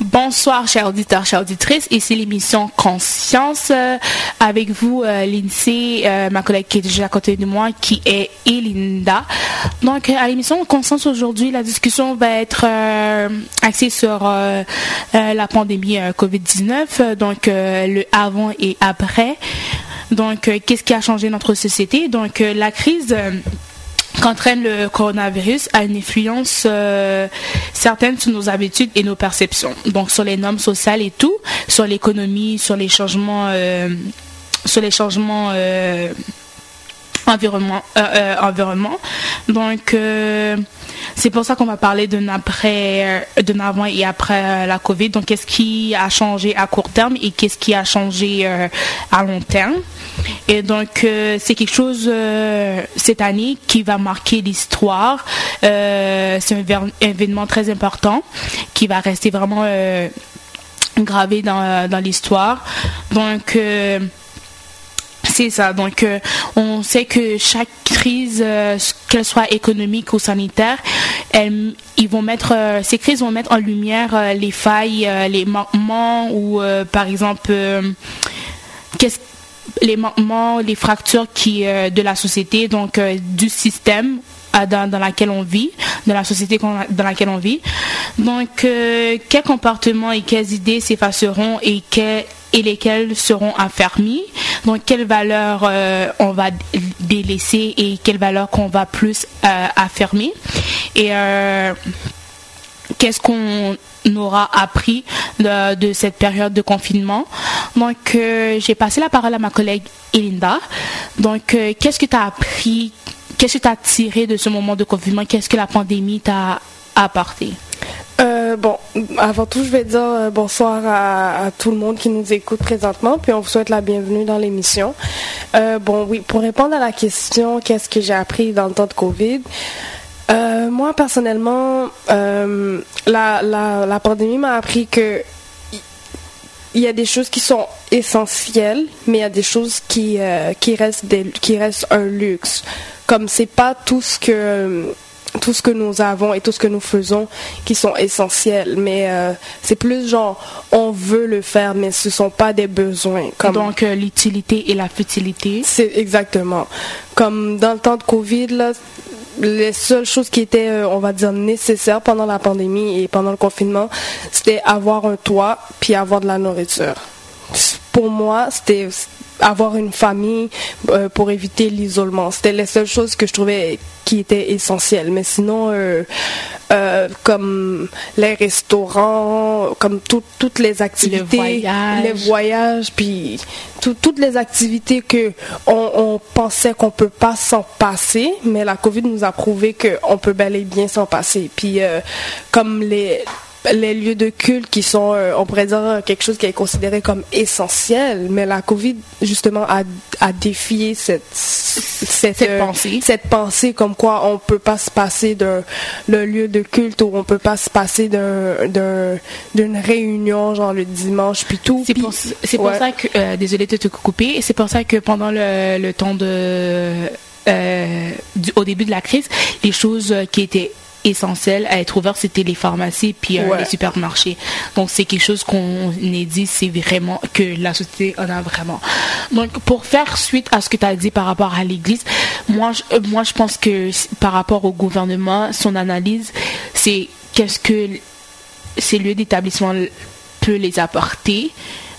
Bonsoir, chers auditeurs, chères auditrices. Ici l'émission Conscience. Euh, avec vous, euh, Lindsay, euh, ma collègue qui est déjà à côté de moi, qui est Elinda. Donc, à l'émission Conscience aujourd'hui, la discussion va être axée sur la pandémie COVID-19, donc le avant et après. Donc, qu'est-ce qui a changé notre société? Donc, la crise qu'entraîne le coronavirus a une influence euh, certaine sur nos habitudes et nos perceptions. Donc sur les normes sociales et tout, sur l'économie, sur les changements, euh, sur les changements euh, environnement, environnement. Donc c'est pour ça qu'on va parler d'un après, d'un avant et après la Covid. Donc qu'est-ce qui a changé à court terme et qu'est-ce qui a changé à long terme? Et donc, euh, c'est quelque chose euh, cette année qui va marquer l'histoire. Euh, c'est un événement très important qui va rester vraiment gravé dans, dans l'histoire. Donc, ça. Donc, on sait que chaque crise, qu'elle soit économique ou sanitaire, ils vont mettre, ces crises vont mettre en lumière les failles, les manquements ou, par exemple, qu'est-ce les manquements, les fractures qui, euh, de la société, donc euh, du système euh, dans, dans, laquelle on vit, dans la société dans laquelle on vit. Donc, quels comportements et quelles idées s'effaceront et, et lesquelles seront affermies. Donc, quelles valeurs on va délaisser et quelles valeurs qu'on va plus affirmer. Et qu'est-ce qu'on aura appris de, cette période de confinement? Donc, euh, j'ai passé la parole à ma collègue Elinda. Donc, euh, qu'est-ce que tu as appris, qu'est-ce que tu as tiré de ce moment de confinement, qu'est-ce que la pandémie t'a apporté? Euh, bon, avant tout, je vais dire bonsoir à, tout le monde qui nous écoute présentement, puis on vous souhaite la bienvenue dans l'émission. bon, oui, pour répondre à la question, qu'est-ce que j'ai appris dans le temps de COVID? Euh, moi, personnellement, euh, la, la, pandémie m'a appris que il y a des choses qui sont essentielles, mais il y a des choses qui, euh, qui, restent, qui restent un luxe. Comme c'est pas tout ce que tout ce que nous avons et tout ce que nous faisons qui sont essentiels, mais euh, c'est plus genre on veut le faire, mais ce sont pas des besoins. Comme donc euh, l'utilité et la futilité. C'est exactement comme dans le temps de Covid là, les seules choses qui étaient, euh, on va dire, nécessaires pendant la pandémie et pendant le confinement, c'était avoir un toit puis avoir de la nourriture. Pour moi, c'était avoir une famille euh, pour éviter l'isolement. C'était les seules choses que je trouvais qui étaient essentielles. Mais sinon, euh, euh, comme les restaurants, comme toutes les activités, les voyages, puis toutes les activités que on, pensait qu'on peut pas s'en passer, mais la Covid nous a prouvé qu'on peut bel et bien s'en passer. Puis comme les les lieux de culte qui sont, euh, on pourrait dire, quelque chose qui est considéré comme essentiel, mais la COVID, justement, a, a défié cette, cette, cette, pensée. cette pensée comme quoi on peut pas se passer d'un lieu de culte ou on peut pas se passer d'une réunion, genre le dimanche, puis tout. C'est pour, pour, ça que, euh, désolé de te couper, c'est pour ça que pendant le, le temps de, euh, du, au début de la crise, les choses qui étaient essentiel à être ouvert, c'était les pharmacies puis euh, les supermarchés. Donc c'est quelque chose qu'on est dit, c'est vraiment que la société en a vraiment. Donc pour faire suite à ce que tu as dit par rapport à l'Église, moi je, euh, moi je pense que par rapport au gouvernement, son analyse, c'est qu'est-ce que ces lieux d'établissement peut les apporter.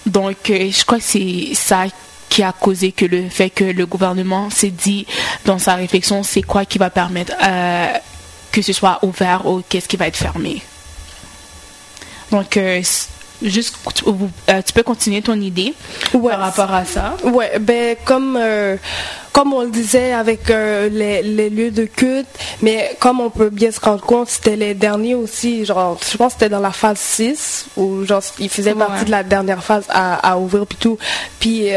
Donc euh, je crois que c'est ça qui a causé que le fait que le gouvernement s'est dit dans sa réflexion, c'est quoi qui va permettre que ce soit ouvert ou qu'est-ce qui va être fermé. Donc, euh, juste, euh, tu, peux continuer ton idée par rapport à ça? Ouais, ben comme euh, comme on le disait avec les, les, lieux de culte, mais comme on peut bien se rendre compte, c'était les derniers aussi, genre, je pense que c'était dans la phase 6, où genre, ils faisaient partie de la dernière phase à, à ouvrir puis tout. Puis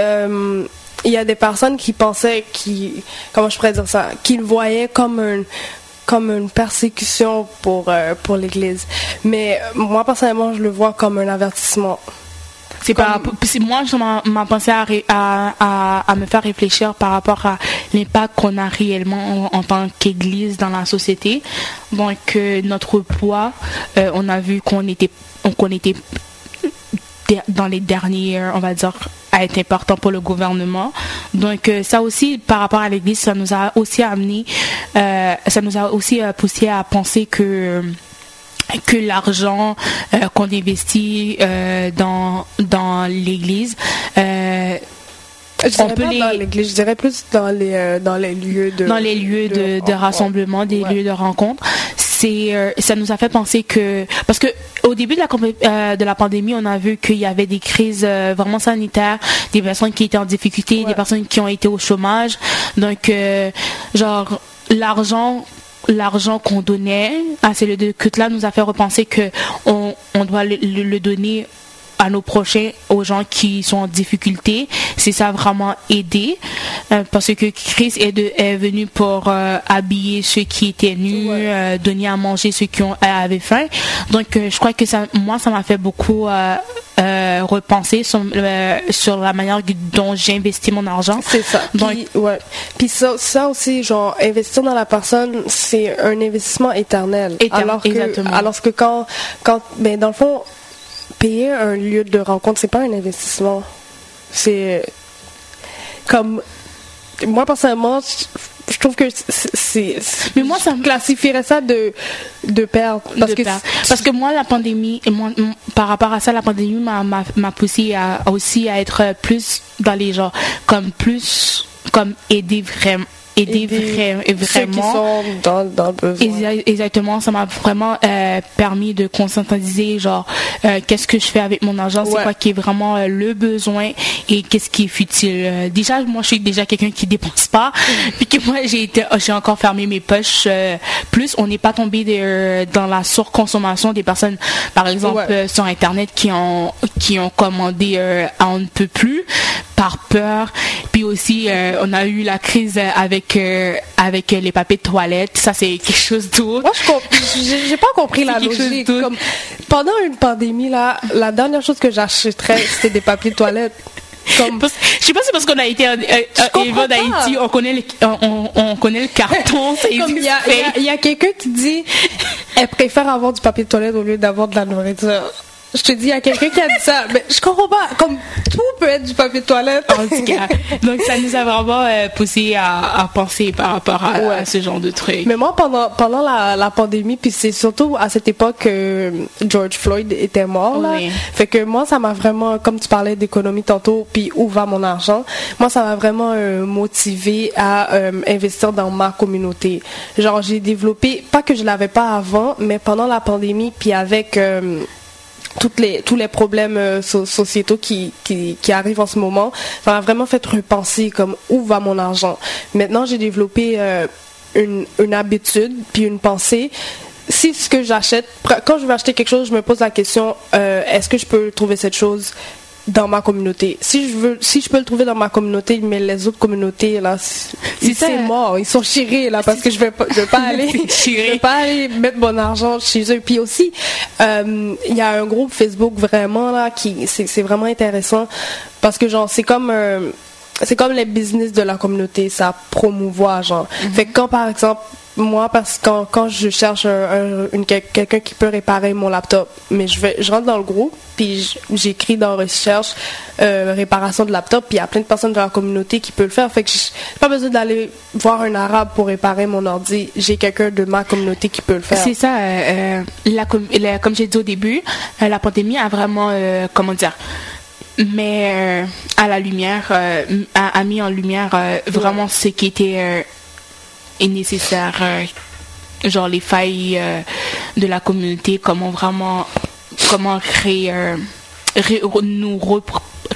il y a des personnes qui pensaient, qui, comment je pourrais dire ça, qu'ils voyaient comme un, comme une persécution pour, euh, pour l'Église. Mais moi, personnellement, je le vois comme un avertissement. C'est pas, moi, je m'a pensé à, à, à, me faire réfléchir par rapport à l'impact qu'on a réellement en, tant qu'Église dans la société. Donc, euh, notre poids, euh, on a vu qu'on était, qu'on était dans les derniers, on va dire, a été important pour le gouvernement. Donc euh, ça aussi, par rapport à l'Église, ça nous a aussi amené, euh, ça nous a aussi euh, poussé à penser que que l'argent qu'on investit dans dans l'Église on peut les... dans l'église, je dirais plus dans les dans les lieux de dans les lieux de, de, rassemblement, des lieux de rencontre c'est euh, ça nous a fait penser que parce que au début de la euh, de la pandémie, on a vu qu'il y avait des crises euh, vraiment sanitaires, des personnes qui étaient en difficulté, des personnes qui ont été au chômage. Donc genre l'argent l'argent qu'on donnait à ces lieux de culte là nous a fait repenser que on, on doit le, le donner à nos prochains, aux gens qui sont en difficulté. C'est ça vraiment aider euh, parce que Christ est, est venu pour euh, habiller ceux qui étaient nus, euh, donner à manger ceux qui ont, avaient faim. Donc je crois que ça, moi, ça m'a fait beaucoup repenser sur, sur, la manière dont j'investis mon argent. C'est ça. Donc, Puis, ouais. Puis ça, ça aussi, genre, investir dans la personne, c'est un investissement éternel. alors que, exactement. Alors que quand, quand, ben, dans le fond, payer un lieu de rencontre, c'est pas un investissement. C'est comme moi personnellement, je trouve que c'est mais moi ça classifierait ça de de perdre parce que parce que moi la pandémie et moi par rapport à ça la pandémie m'a m'a poussé à, aussi à être plus dans les gens comme plus comme aider vraiment aider, vraiment. Ceux qui sont dans, dans le besoin. Exactement, ça m'a vraiment euh, permis de conscientiser, genre, euh, qu'est-ce que je fais avec mon argent, c'est quoi qui est vraiment euh, le besoin et qu'est-ce qui est futile. déjà, moi, je suis déjà quelqu'un qui dépense pas, puis que moi, j'ai été, j'ai encore fermé mes poches. plus, on n'est pas tombé dans la surconsommation des personnes, par exemple, sur Internet qui ont, qui ont commandé à on ne peut plus par peur. Puis aussi, on a eu la crise avec avec les papiers de toilette. Ça, c'est quelque chose d'autre. Moi, je j'ai pas compris la logique. Comme, pendant une pandémie, là, la dernière chose que j'achèterais, c'était des papiers de toilette. Comme... Je sais pas si c'est parce qu'on a été en, euh, d'Haïti, on connaît le, on, connaît le carton. Il y a, quelqu'un qui dit elle préfère avoir du papier de toilette au lieu d'avoir de la nourriture. Je te dis, il y a quelqu'un qui a dit ça. Mais je comprends pas. Comme tout peut être du papier de toilette. En tout cas. Donc, ça nous a vraiment euh, poussé à, penser par rapport à, ce genre de trucs. Mais moi, pendant, pendant la, pandémie, puis c'est surtout à cette époque que George Floyd était mort. Là. Fait que moi, ça m'a vraiment, comme tu parlais d'économie tantôt, puis où va mon argent, moi, ça m'a vraiment euh, motivé à euh, investir dans ma communauté. Genre, j'ai développé, pas que je l'avais pas avant, mais pendant la pandémie, puis avec les, tous les problèmes euh, sociétaux qui, qui, qui, arrivent en ce moment, ça m'a vraiment fait repenser comme où va mon argent. Maintenant, j'ai développé euh, une, une habitude puis une pensée. Si ce que j'achète, quand je vais acheter quelque chose, je me pose la question euh, est-ce que je peux trouver cette chose? Dans ma communauté. Si je veux, si je peux le trouver dans ma communauté, mais les autres communautés là, c'est mort, ils sont chirés là parce que je vais pas, je vais pas aller, je vais pas aller mettre mon argent chez eux. Puis aussi, euh, il y a un groupe Facebook vraiment là qui, c'est vraiment intéressant parce que genre c'est comme euh, c'est comme les business de la communauté, ça promouvoit genre. Mm-hmm. Fait que quand par exemple moi parce que quand, quand je cherche un, quelqu'un qui peut réparer mon laptop mais je vais je rentre dans le groupe puis j'écris dans recherche euh, réparation de laptop puis il y a plein de personnes de la communauté qui peuvent le faire fait que j'ai pas besoin d'aller voir un arabe pour réparer mon ordi j'ai quelqu'un de ma communauté qui peut le faire c'est ça euh, la, comme j'ai dit au début euh, la pandémie a vraiment comment dire mais à la lumière a, mis en lumière vraiment ce qui était nécessaire, euh, genre les failles euh, de la communauté, comment vraiment, comment euh, nous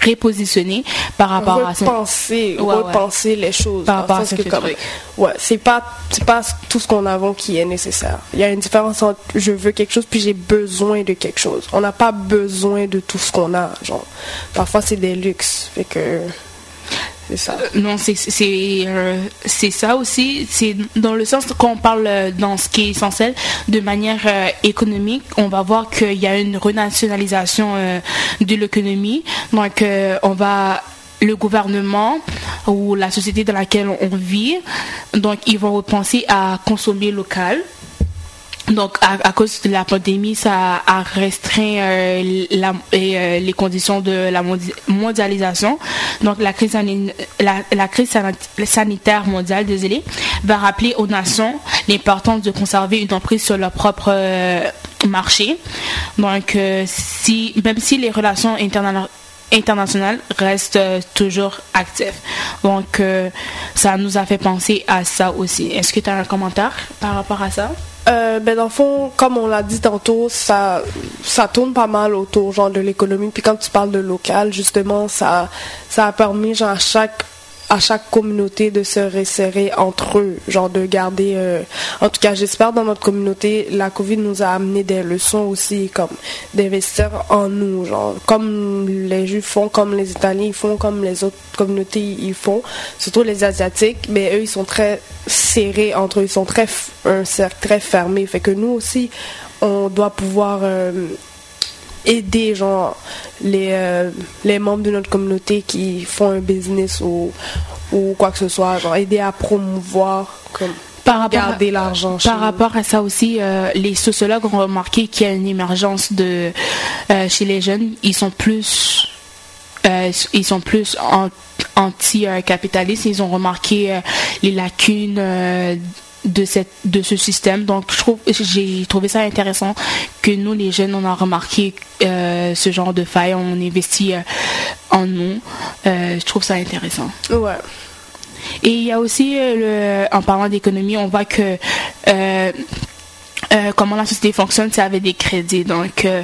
repositionner par rapport à ça. Repenser les choses. Par rapport à ce que comme, ouais, c'est pas, c'est pas tout ce qu'on a qui est nécessaire. Il y a une différence entre je veux quelque chose puis j'ai besoin de quelque chose. On n'a pas besoin de tout ce qu'on a, genre. Parfois c'est des luxes, fait que c'est ça. Euh, non, euh, c'est ça aussi. C'est dans le sens qu'on parle euh, dans ce qui est essentiel de manière économique, on va voir qu'il y a une renationalisation de l'économie. Donc, on va le gouvernement ou la société dans laquelle on vit, donc ils vont repenser à consommer local. Donc, à, cause de la pandémie, ça a restreint euh, euh, les conditions de la mondi- mondialisation. Donc, la crise, sanitaire mondiale, désolé, va rappeler aux nations l'importance de conserver une emprise sur leur propre euh, marché. Donc, si, même si les relations interna- internationales restent toujours actives. Donc, ça nous a fait penser à ça aussi. Est-ce que tu as un commentaire par rapport à ça? Euh, ben dans le fond, comme on l'a dit tantôt, ça ça tourne pas mal autour genre de l'économie. Puis quand tu parles de local, justement, ça ça a permis genre à chaque à chaque communauté de se resserrer entre eux, genre de garder. euh, en tout cas, j'espère dans notre communauté, la Covid nous a amené des leçons aussi, comme d'investir en nous, genre comme les Juifs font, comme les Italiens font, comme les autres communautés ils font, surtout les Asiatiques, mais eux ils sont très serrés entre eux, ils sont très un cercle très fermé, fait que nous aussi on doit pouvoir euh, aider genre les euh, les membres de notre communauté qui font un business ou ou quoi que ce soit, genre aider à promouvoir comme Par rapport garder l'argent Par rapport à ça aussi, euh, les sociologues ont remarqué qu'il y a une émergence de euh, chez les jeunes. Ils sont plus, euh, ils sont plus an- anti-capitalistes. Ils ont remarqué les lacunes de cette de ce système. Donc, je trouve, j'ai trouvé ça intéressant que nous, les jeunes, on a remarqué euh, ce genre de faille. On investit euh, en nous. Euh, je trouve ça intéressant. Ouais. Et il y a aussi, le, en parlant d'économie, on voit que euh, comment la société fonctionne, c'est avec des crédits. Donc, euh,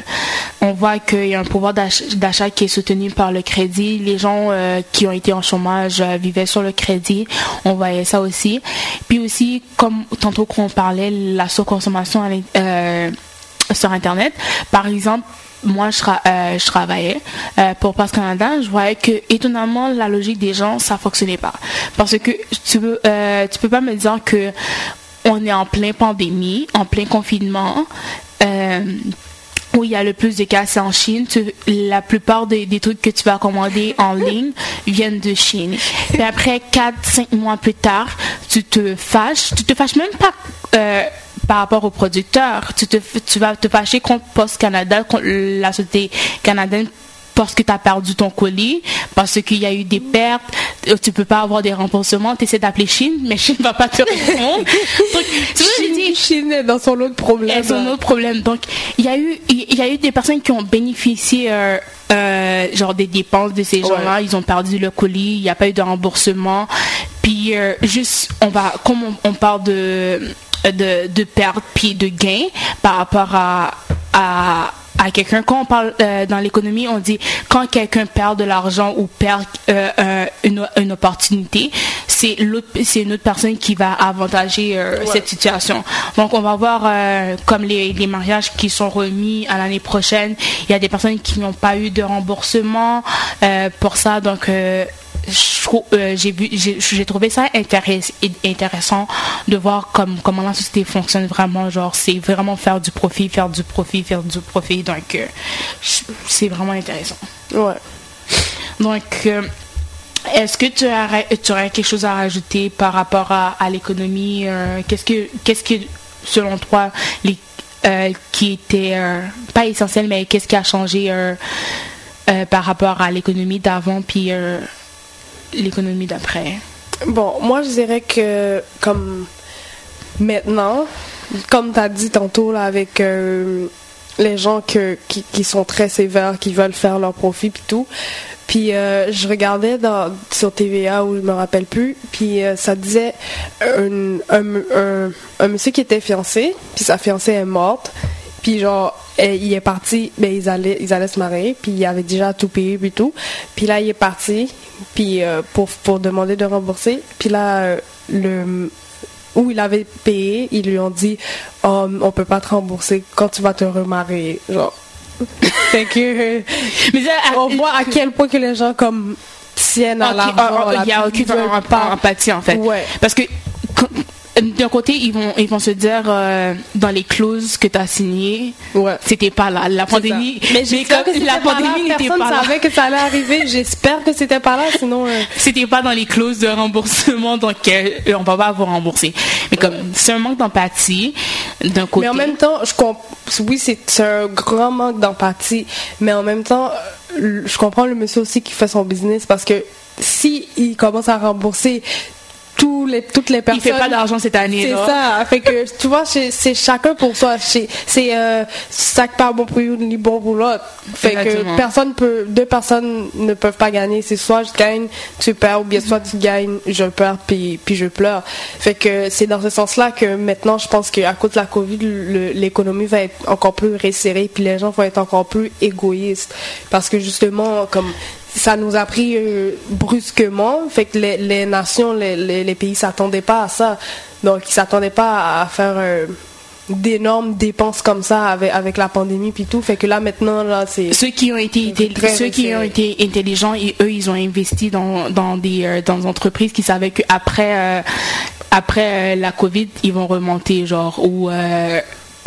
on voit qu'il y a un pouvoir d'ach- d'achat qui est soutenu par le crédit. Les gens euh, qui ont été en chômage vivaient sur le crédit. On voyait ça aussi. Puis aussi, comme tantôt qu'on parlait, la surconsommation sur Internet. Par exemple, moi, je, tra- je travaillais pour Pass Canada. Je voyais que, étonnamment, la logique des gens, ça fonctionnait pas. Parce que tu tu peux pas me dire que on est en plein pandémie, en plein confinement. Euh, où il y a le plus de cas, c'est en Chine. Tu- la plupart des, des trucs que tu vas commander en ligne viennent de Chine. Puis après, 4-5 mois plus tard, tu te fâches. Tu te fâches même pas euh, par rapport au producteur. Tu, te, tu vas te fâcher contre Post Canada, contre la société canadienne parce que tu as perdu ton colis, parce qu'il y a eu des pertes, euh, tu peux pas avoir des remboursements, tu essaies d'appeler Chine, mais Chine va pas te répondre. Donc, dis, Chine, est dans son autre problème. ont autre problème. Donc, il y a eu, il y a eu des personnes qui ont bénéficié, euh, euh, genre des dépenses de ces gens-là. Ils ont perdu le colis, il n'y a pas eu de remboursement. Puis, euh, juste, on va, comme on, on parle de, de, de perte puis de gain par rapport à, à, à quelqu'un. Quand on parle euh, dans l'économie, on dit quand quelqu'un perd de l'argent ou perd euh, une, une opportunité, c'est l'autre, c'est une autre personne qui va avantager euh, cette situation. Donc on va voir comme les, les mariages qui sont remis à l'année prochaine, il y a des personnes qui n'ont pas eu de remboursement pour ça. Donc euh, j'ai trouvé ça intéress- intéressant de voir comme comment la société fonctionne vraiment genre c'est vraiment faire du profit faire du profit faire du profit donc euh, c'est vraiment intéressant Ouais. donc euh, est-ce que tu aurais, tu aurais quelque chose à rajouter par rapport à, à l'économie qu'est-ce que qu'est-ce que selon toi les euh, qui était euh, pas essentiel mais qu'est-ce qui a changé euh, par rapport à l'économie d'avant puis l'économie d'après? Bon, moi, je dirais que, comme maintenant, comme tu as dit tantôt, là, avec euh, les gens que, qui, qui sont très sévères, qui veulent faire leur profit puis tout. Puis euh, je regardais sur TVA où je me rappelle plus, puis euh, ça disait un, un, un, un monsieur qui était fiancé, puis sa fiancée est morte, puis genre eh, il est parti, ben ils allaient ils allaient se marier, puis il avait déjà tout payé puis tout, puis là il est parti, puis euh, pour pour demander de rembourser, puis là euh, le où il avait payé, ils lui ont dit oh, on peut pas te rembourser quand tu vas te remarier, genre. fait que Mais ça, on voit à quel point que les gens comme tiennent à l'argent. Il n'y a aucune empathie, en fait. Ouais. Parce que d'un côté, ils vont, ils vont se dire euh, dans les clauses que tu as signées, ouais. c'était pas là. La pandémie, mais, mais que la pandémie n'était pas là. Personne savait que ça allait arriver. J'espère que c'était pas là, sinon. Euh... C'était pas dans les clauses de remboursement, donc euh, on va pas vous rembourser. Mais comme c'est un manque d'empathie d'un côté. Mais en même temps, je comp... oui, c'est un grand manque d'empathie, mais en même temps, je comprends le monsieur aussi qui fait son business parce que si il commence à rembourser tous les, toutes les personnes. Il fait pas d'argent cette année. C'est ça. Fait que, tu vois, c'est chacun pour soi. C'est euh, sac pas bon pour une ni bon pour l'autre. Fait que personne peut, deux personnes ne peuvent pas gagner. C'est soit je gagne, tu perds, ou bien soit tu gagnes, je perds, puis, puis je pleure. Fait que c'est dans ce sens-là que maintenant, je pense qu'à cause de la COVID, l'économie va être encore plus resserrée, puis les gens vont être encore plus égoïstes. Parce que justement, comme ça nous a pris euh, brusquement. Fait que les, les nations, les, les, les pays s'attendaient pas à ça. Donc, ils s'attendaient pas à faire euh, d'énormes dépenses comme ça avec, avec la pandémie puis tout. Fait que là, maintenant, là, c'est... Ceux qui ont été, ceux qui ont été intelligents, et eux, ils ont investi dans, dans des euh, dans entreprises qui savaient qu'après après la COVID, ils vont remonter, genre, ou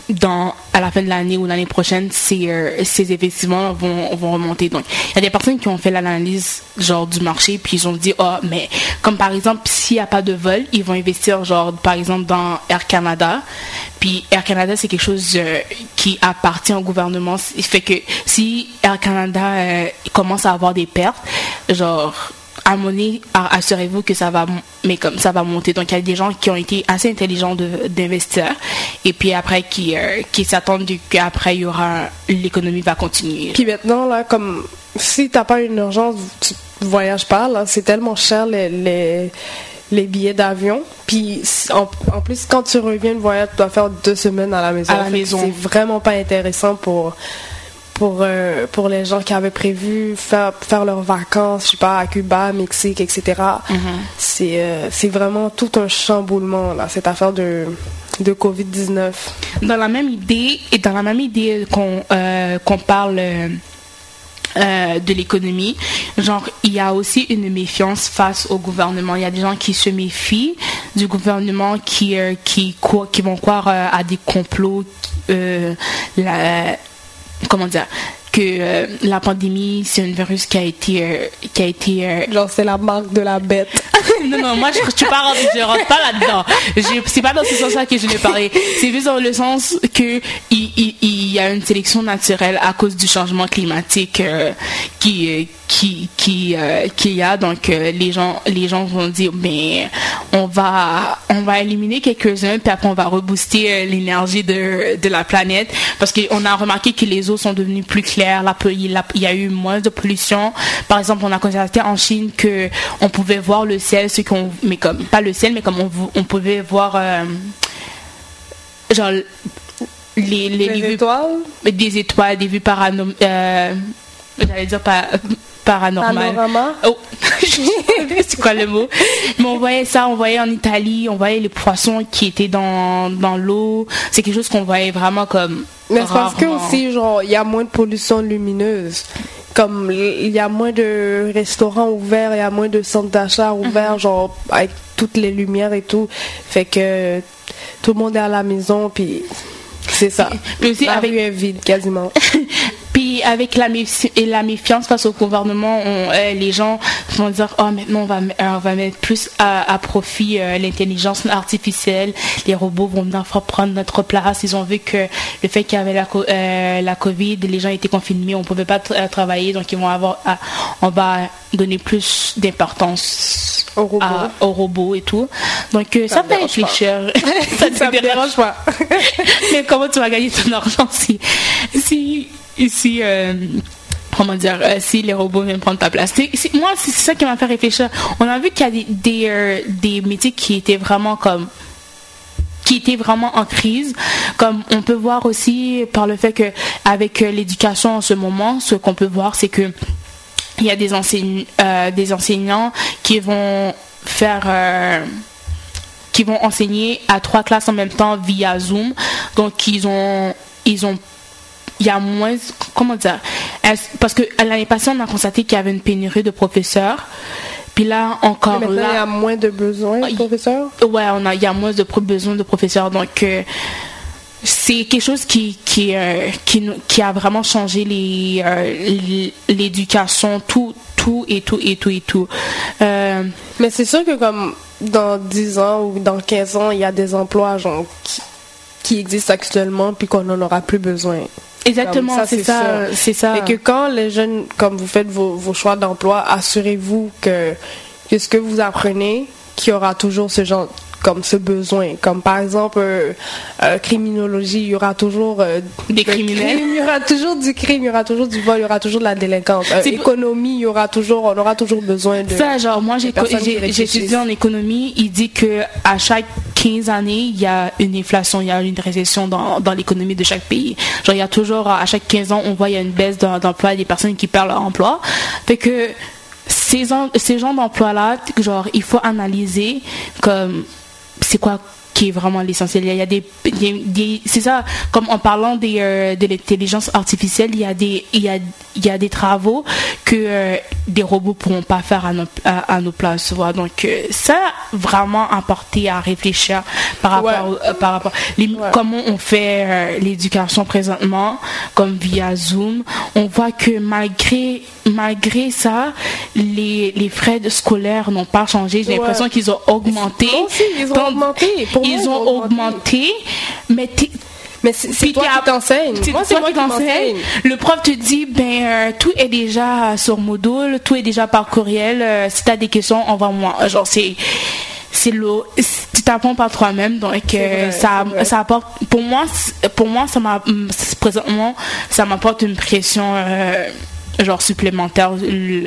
dans, à la fin de l'année ou l'année prochaine, ces, euh, ces investissements vont, vont remonter. Donc, il y a des personnes qui ont fait l'analyse genre du marché, puis ils ont dit, oh, mais comme par exemple, s'il n'y a pas de vol, ils vont investir genre, par exemple, dans Air Canada. Puis Air Canada, c'est quelque chose euh, qui appartient au gouvernement. Il fait que si Air Canada euh, commence à avoir des pertes, genre à monnaie, assurez-vous que ça va, mais comme ça va monter. Donc il y a des gens qui ont été assez intelligents d'investir et puis après qui, euh, qui s'attendent qu'après il y aura l'économie va continuer. Puis maintenant là, comme si t'as pas une urgence, tu voyages pas là, c'est tellement cher les, les les billets d'avion. Puis en, plus, quand tu reviens de voyage, tu dois faire deux semaines à la maison. À la maison. C'est vraiment pas intéressant pour pour, euh, pour les gens qui avaient prévu faire, faire leurs vacances, je sais pas, à Cuba, Mexique, etc. C'est euh, c'est vraiment tout un chamboulement, là, cette affaire de, de COVID-19. Dans la même idée, et dans la même idée qu'on euh, parle de l'économie, genre il y a aussi une méfiance face au gouvernement. Il y a des gens qui se méfient du gouvernement, qui qui qui vont croire à des complots. Comment dire que euh, la pandémie c'est un virus qui a été euh, qui a été euh, genre c'est la marque de la bête. Non non moi je pas, je rentre pas là dedans c'est pas dans ce sens là que je l'ai parlé c'est juste dans le sens que il, il, il, y a une sélection naturelle à cause du changement climatique qui qui qui qu'il y a donc les gens les gens vont dire mais on va on va éliminer quelques uns puis après on va rebooster l'énergie de de la planète parce qu'on a remarqué que les eaux sont devenues plus claires il y a eu moins de pollution. Par exemple, on a constaté en Chine que on pouvait voir le ciel, ce qu'on, mais comme pas le ciel, mais comme on, pouvait voir euh, genre les, les, étoiles, des étoiles, des vues paranormales. Euh, J'allais dire pas paranormal. Oh, c'est quoi le mot Mais on voyait ça, on voyait en Italie, on voyait les poissons qui étaient dans, dans l'eau. C'est quelque chose qu'on voyait vraiment comme. Mais c'est parce que aussi, genre, il y a moins de pollution lumineuse. Comme il y a moins de restaurants ouverts, il y a moins de centres d'achat ouverts, mhm. genre, avec toutes les lumières et tout. Fait que tout le monde est à la maison, puis c'est ça. Puis aussi, la avec... rue est vide, quasiment. Avec la, et la méfiance face au gouvernement, euh, les gens vont dire oh maintenant on va on va mettre plus à, profit euh, l'intelligence artificielle, les robots vont venir prendre notre place. Ils ont vu que le fait qu'il y avait la euh, la Covid, les gens étaient confinés, on pouvait pas travailler, donc ils vont avoir on va donner plus d'importance aux robots. et tout. Donc ça, ça fait réfléchir. ça ne dérange pas. Mais comment tu vas gagner ton argent si si ici, euh, comment dire, euh, si les robots viennent prendre ta place. moi, c'est ça qui m'a fait réfléchir. On a vu qu'il y a des, euh, des, métiers qui étaient vraiment comme qui étaient vraiment en crise comme on peut voir aussi par le fait que avec l'éducation en ce moment ce qu'on peut voir c'est que il y a des enseignants des enseignants qui vont faire qui vont enseigner à trois classes en même temps via Zoom donc ils ont ils ont il y a moins, comment dire, parce que l'année passée, on a constaté qu'il y avait une pénurie de professeurs. Puis là, encore là. il y a moins de besoins, Ah, il- professeur. Ouais, on a, il y a moins de pro- besoin de professeurs. Donc, euh, c'est quelque chose qui, qui, euh, qui, qui a vraiment changé euh, l'éducation, tout, tout et tout et tout et tout. Mais c'est sûr que comme dans 10 ans ou dans 15 ans, il y a des emplois genre, qui, qui existent actuellement puis qu'on n'en aura plus besoin. Exactement, ça, c'est ça, c'est ça. Et que quand les jeunes, comme vous faites vos, vos choix d'emploi, assurez-vous que, que ce que vous apprenez, qu'il y aura toujours ce genre comme ce besoin. Comme par exemple, euh, euh, criminologie, il y aura toujours euh, Des criminels. crime, il y aura toujours du crime, il y aura toujours du vol, il y aura toujours de la délinquance. Économie, il y aura toujours, on aura toujours besoin de... Ça, genre, moi, j'ai, étudié en économie. Il dit que à chaque 15 années, il y a une inflation, il y a une récession dans, dans l'économie de chaque pays. Genre, il y a toujours, à chaque 15 ans, on voit, il y a une baisse d'em- d'emploi, des personnes qui perdent leur emploi. Fait que ces, ces genres d'emplois-là, genre, il faut analyser comme, c'est quoi qui est vraiment l'essentiel. Il y a des, c'est ça, comme en parlant des, euh, de l'intelligence artificielle, il y a des, il y a, il y a des travaux que euh, des robots pourront pas faire à nos, à, à nos places. vois. Donc, euh, ça, vraiment apporté à réfléchir par rapport, Ouais. par rapport, les- Ouais. comment on fait l'éducation présentement, comme via Zoom. On voit que malgré, malgré ça, les, les frais de scolaires n'ont pas changé. J'ai Ouais. l'impression qu'ils ont augmenté. Aussi, ils ont Tant- augmenté. Pour ils ont augmenté, mais Mais c'est toi qui t'enseignes. c'est Moi, toi c'est moi qui t'enseigne. t'enseigne. Le prof te dit, ben, euh, tout est déjà sur module, tout est déjà par courriel. euh, si t'as des questions, envoie-moi. Genre, c'est, c'est l'eau. Tu t'apprends par toi-même, donc euh, ça, ça apporte. Pour moi, pour moi, ça m'a présentement, ça m'apporte une pression. euh, genre supplémentaire. Le-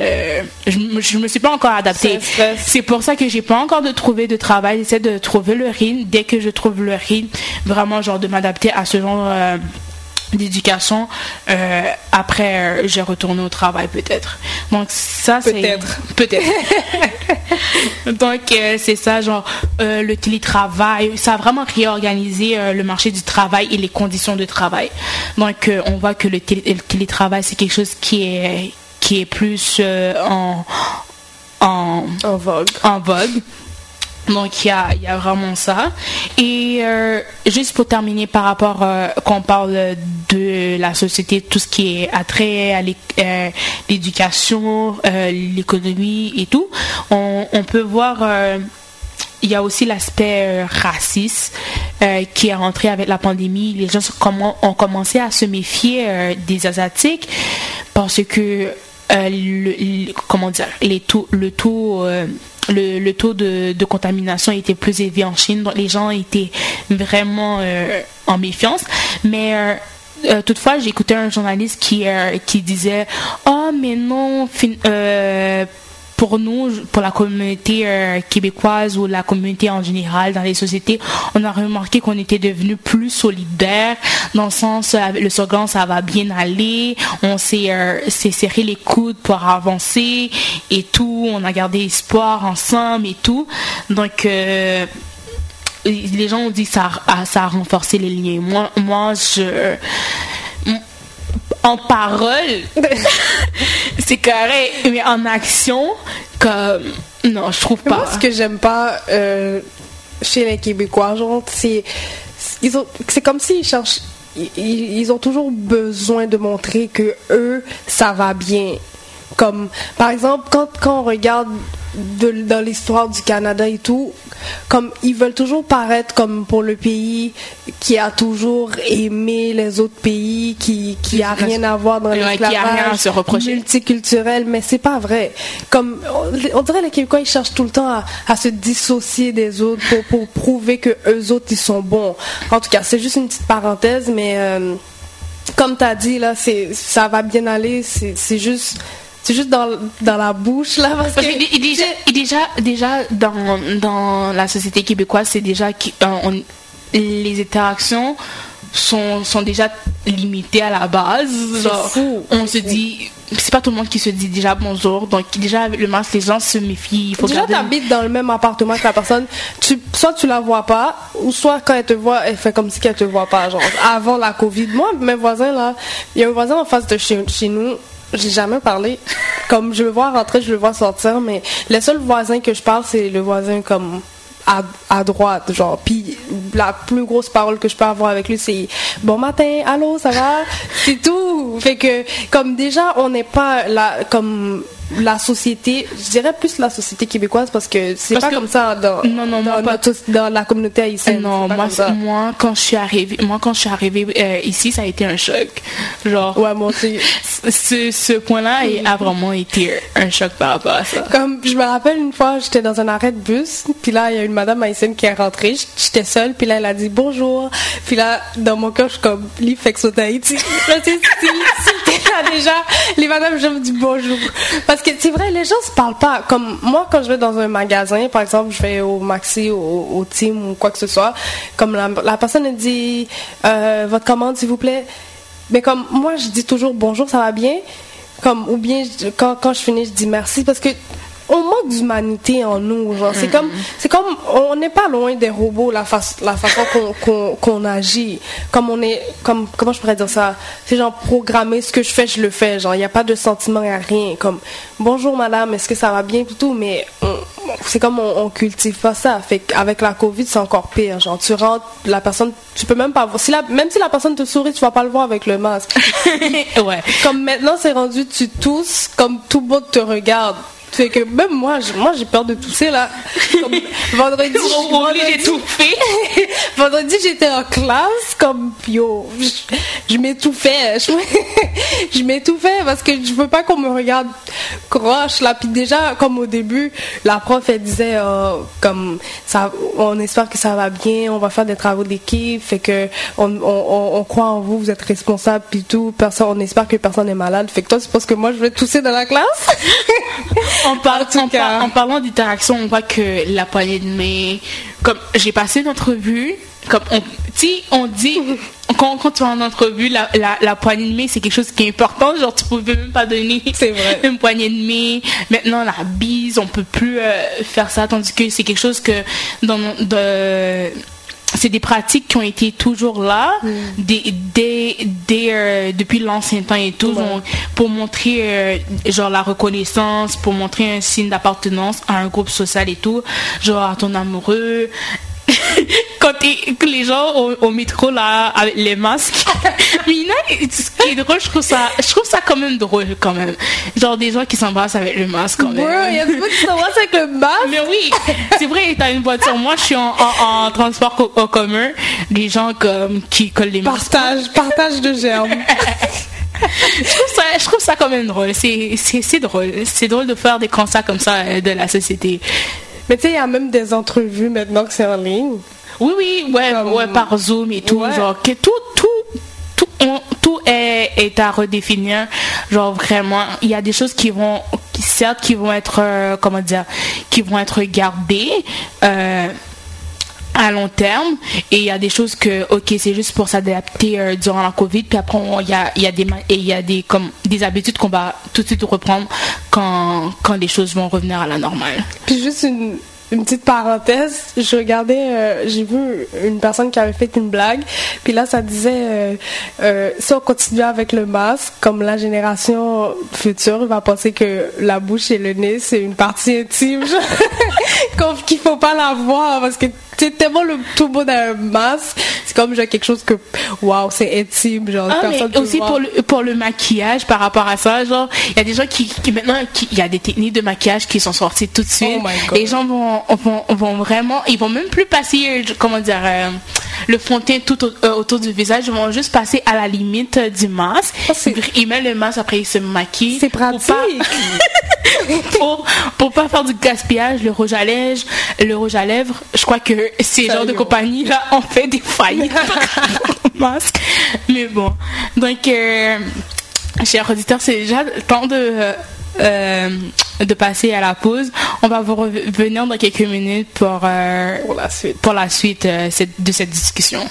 je, me- je me suis pas encore adaptée. C'est pour ça que j'ai pas encore de trouver de travail. J'essaie de trouver le rythme. Dès que je trouve le rythme vraiment genre de m'adapter à ce genre d'éducation euh, après euh, j'ai retourné au travail peut-être donc ça c'est Peut-être. peut-être donc euh, c'est ça genre le télétravail ça a vraiment réorganisé le marché du travail et les conditions de travail donc on voit que le, télé- le télétravail c'est quelque chose qui est qui est plus en en En vogue. en vogue. Donc il y a, y a vraiment ça. Et euh, juste pour terminer par rapport euh, quand on parle de la société, tout ce qui est attrait à euh, l'éducation, euh, l'économie et tout, on, peut voir il y a aussi l'aspect raciste qui est rentré avec la pandémie. Les gens ont commencé à se méfier des Asiatiques parce que comment dire, les taux, le taux, le, le taux de, de contamination était plus élevé en Chine, donc les gens étaient vraiment euh, en méfiance. Mais euh, euh, toutefois, écouté un journaliste qui, euh, qui disait Oh, mais non, euh, pour nous, pour la communauté euh, québécoise ou la communauté en général dans les sociétés, on a remarqué qu'on était devenu plus solidaire dans le sens euh, le slogan ça va bien aller, on s'est euh, s'est serré les coudes pour avancer et tout, on a gardé espoir ensemble et tout. Donc les gens ont dit que ça ça a renforcé les liens. Moi, moi je en parole, c'est correct, mais en action, comme non, je trouve Moi, pas. ce que j'aime pas euh, chez les Québécois, genre, c'est ils ont, c'est comme s'ils cherchent, ils, ils ont toujours besoin de montrer que eux, ça va bien. Comme, par exemple, quand, quand on regarde de, dans l'histoire du Canada et tout, comme ils veulent toujours paraître comme pour le pays qui a toujours aimé les autres pays, qui, qui a rien à voir dans Ouais, qui a rien à l'esclavage se reprocher. multiculturel, mais c'est pas vrai. Comme on, on dirait les Québécois, ils cherchent tout le temps à, à se dissocier des autres pour, pour prouver que eux autres ils sont bons. En tout cas, c'est juste une petite parenthèse, mais euh, comme tu as dit là, c'est ça va bien aller. C'est c'est juste c'est juste dans, dans la bouche là parce, Parce que que dé- déjà, déjà, déjà dans, dans la société québécoise, c'est déjà qui- euh, on- les interactions sont, sont déjà limités à la base. Genre, fou, on se fou. dit, c'est pas tout le monde qui se dit déjà bonjour. Donc, déjà, avec le masque, les gens se méfient. Il faut Déjà, t'habites dans le même appartement que la personne. Tu, soit tu la vois pas, ou soit quand elle te voit, elle fait comme si qu'elle te voit pas. Genre, avant la COVID. Moi, mes voisins, là, il y a un voisin en face de chez, chez nous. J'ai jamais parlé. Comme je le vois rentrer, je le vois sortir, mais les seuls voisins que je parle, c'est le voisin comme à, à droite, genre. Puis la plus grosse parole que je peux avoir avec lui, c'est bon matin, allô, ça va, c'est tout. Fait que comme déjà, on n'est pas là comme la société, je dirais plus la société québécoise parce que c'est pas que- comme ça dans, Non, non, moi, dans, pas- notre- dans la communauté haïtienne. non, moi, quand je suis arrivée, moi, quand je suis arrivée euh, ici, ça a été un choc. Genre, Ouais, moi aussi. ce, ce point-là a vraiment été un choc par rapport à ça. Comme je me rappelle une fois, j'étais dans un arrêt de bus, puis là il y a une madame haïtienne qui est rentrée, j'étais seule, puis là elle a dit bonjour, puis là dans mon cœur je suis comme Lee fait que c'est Haïti. Là tu sais, si, si déjà, les madames je me dis bonjour, parce que c'est vrai les gens se parlent pas. Comme moi quand je vais dans un magasin, par exemple je vais au Maxi, au, au Team ou quoi que ce soit, comme la, personne dit euh, votre commande s'il vous plaît, mais comme moi je dis toujours bonjour ça va bien. Comme ou bien quand, quand je finis je dis merci. Parce que on manque d'humanité en nous genre c'est comme c'est comme on n'est pas loin des robots la la façon qu'on qu'on qu'on agit. Comme on est comme comment je pourrais dire ça? C'est genre programmé ce que je fais je le fais genre il n'y a pas de sentiment il a rien. Comme bonjour madame est-ce que ça va bien tout mais c'est comme on, on cultive pas ça. Fait avec la covid c'est encore pire genre tu rentres la personne tu peux même pas voir si la, même si la personne te sourit tu vas pas le voir avec le masque. Ouais. comme maintenant c'est rendu tu tousses comme tout le monde te regarde fait que même moi moi j'ai peur de tousser là. Comme vendredi Obligé vendredi- j'étais en classe comme yo je, je m'étouffais je, je m'étouffais parce que je veux pas qu'on me regarde croche là. Puis déjà comme au début la prof elle disait euh, comme ça on espère que ça va bien on va faire des travaux d'équipe fait que on, on, on, on croit en vous vous êtes responsable puis tout. Personne on espère que personne est malade. Fait que toi tu penses que moi je vais tousser dans la classe? En, par- En tout en, par- cas. en parlant d'interaction, on voit que la poignée de main, comme j'ai passé une entrevue, comme on, sais, on dit, quand, quand tu es en entrevue, la, la, la poignée de main, c'est quelque chose qui est important. Genre, tu pouvais même pas donner vrai. une poignée de main. Maintenant, la bise, on peut plus euh, faire ça, tandis que c'est quelque chose que dans, de, c'est des pratiques qui ont été toujours là Mm. euh, depuis l'ancien temps et tout Ouais. pour montrer euh, genre la reconnaissance pour montrer un signe d'appartenance à un groupe social et tout genre à ton amoureux quand les gens au, métro là avec les masques mais a- ce qui est drôle je trouve ça je trouve ça quand même drôle quand même genre des gens qui s'embrassent avec le masque quand même il y a des gens qui s'embrassent avec le masque? Mais oui, c'est vrai, t'as une voiture. Moi, je suis en, en- en transport co- en commun. Les gens comme qui collent les masques. partage partage de germes Je trouve ça, je trouve ça quand même drôle. C'est drôle. C'est drôle de faire des constats comme ça euh, de la société. Mais tu sais, il y a même des entrevues maintenant que c'est en ligne. Oui, oui, ouais, Comme- ouais, par Zoom et tout. Ouais. Genre, que tout, tout, tout, on- tout est, est à redéfinir. Genre, vraiment, il y a des choses qui vont, qui, certes, qui vont être, euh, comment dire, qui vont être gardées. euh, à long terme. Et il y a des choses que ok c'est juste pour s'adapter euh, durant la covid. Puis après il y a y a des et il y a des comme des habitudes qu'on va tout de suite reprendre quand quand les choses vont revenir à la normale. Puis juste une, petite parenthèse, je regardais, euh, j'ai vu une personne qui avait fait une blague, puis là ça disait, euh, si on continue avec le masque, comme la génération future va penser que la bouche et le nez c'est une partie intime, qu'il faut pas la voir parce que c'est tellement le tout monde a un masque, c'est comme genre quelque chose que, waouh, c'est intime, genre Ah, personne mais aussi pour le, pour le maquillage par rapport à ça genre il y a des gens qui, qui maintenant qui- il y a des techniques de maquillage qui sont sorties tout de suite. Oh my God. les gens vont, vont vont vraiment ils vont même plus passer comment dire euh, le fond de teint tout euh, autour du visage vont juste passer à la limite du masque Oh, ils mettent le masque après ils se maquillent C'est pour pratique. pas- pour, pour pas faire du gaspillage, le rouge à lèvres, le rouge à lèvres, je crois que ces genres de compagnies là ont fait des faillites masque. Mais bon, donc euh, chers auditeurs, c'est déjà le temps de euh, euh, de passer à la pause. On va vous revenir dans quelques minutes pour euh, Pour la suite. pour la suite euh, de cette discussion.